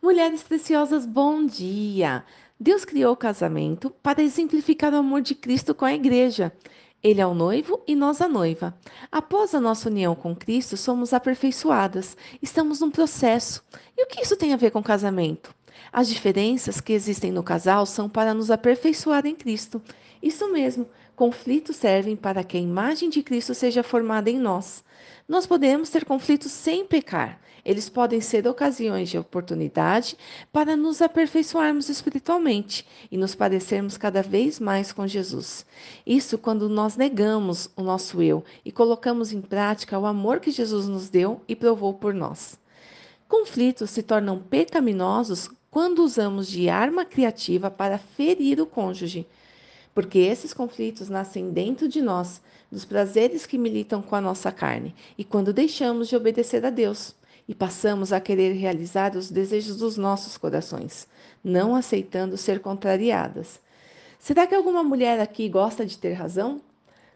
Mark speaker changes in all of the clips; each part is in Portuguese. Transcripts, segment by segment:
Speaker 1: Mulheres preciosas, bom dia! Deus criou o casamento para exemplificar o amor de Cristo com a igreja. Ele é o noivo e nós a noiva. Após a nossa união com Cristo, somos aperfeiçoadas. Estamos num processo. E o que isso tem a ver com casamento? As diferenças que existem no casal são para nos aperfeiçoar em Cristo. Isso mesmo, conflitos servem para que a imagem de Cristo seja formada em nós. Nós podemos ter conflitos sem pecar. Eles podem ser ocasiões de oportunidade para nos aperfeiçoarmos espiritualmente e nos parecermos cada vez mais com Jesus. Isso quando nós negamos o nosso eu e colocamos em prática o amor que Jesus nos deu e provou por nós. Conflitos se tornam pecaminosos quando usamos de arma criativa para ferir o cônjuge, porque esses conflitos nascem dentro de nós, dos prazeres que militam com a nossa carne, e quando deixamos de obedecer a Deus e passamos a querer realizar os desejos dos nossos corações, não aceitando ser contrariadas. Será que alguma mulher aqui gosta de ter razão?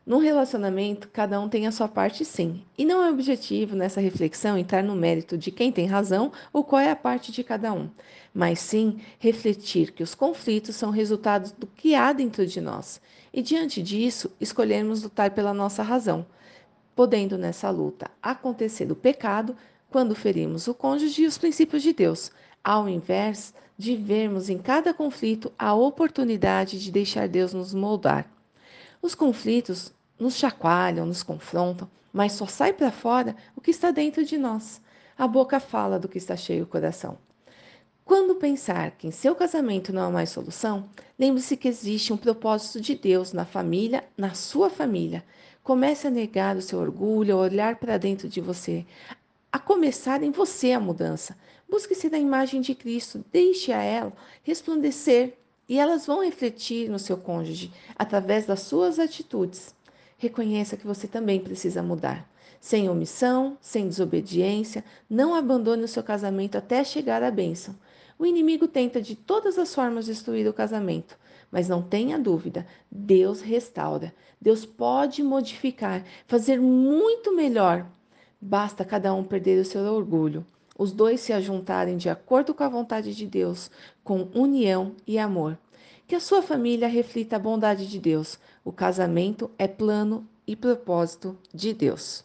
Speaker 1: Num relacionamento, cada um tem a sua parte sim. E não é objetivo nessa reflexão entrar no mérito de quem tem razão ou qual é a parte de cada um, mas sim refletir que os conflitos são resultados do que há dentro de nós. E diante disso, escolhermos lutar pela nossa razão, podendo nessa luta acontecer o pecado quando ferimos o cônjuge e os princípios de Deus, ao invés de vermos em cada conflito a oportunidade de deixar Deus nos moldar. Os conflitos nos chacoalham, nos confrontam, mas só sai para fora o que está dentro de nós. A boca fala do que está cheio o coração. Quando pensar que em seu casamento não há mais solução, lembre-se que existe um propósito de Deus na família, na sua família. Comece a negar o seu orgulho, a olhar para dentro de você, a começar em você a mudança. Busque ser a imagem de Cristo, deixe a ela resplandecer e elas vão refletir no seu cônjuge através das suas atitudes. Reconheça que você também precisa mudar. Sem omissão, sem desobediência, não abandone o seu casamento até chegar à bênção. O inimigo tenta de todas as formas destruir o casamento, mas não tenha dúvida, Deus restaura. Deus pode modificar, fazer muito melhor. Basta cada um perder o seu orgulho os dois se ajuntarem de acordo com a vontade de Deus, com união e amor. Que a sua família reflita a bondade de Deus. O casamento é plano e propósito de Deus.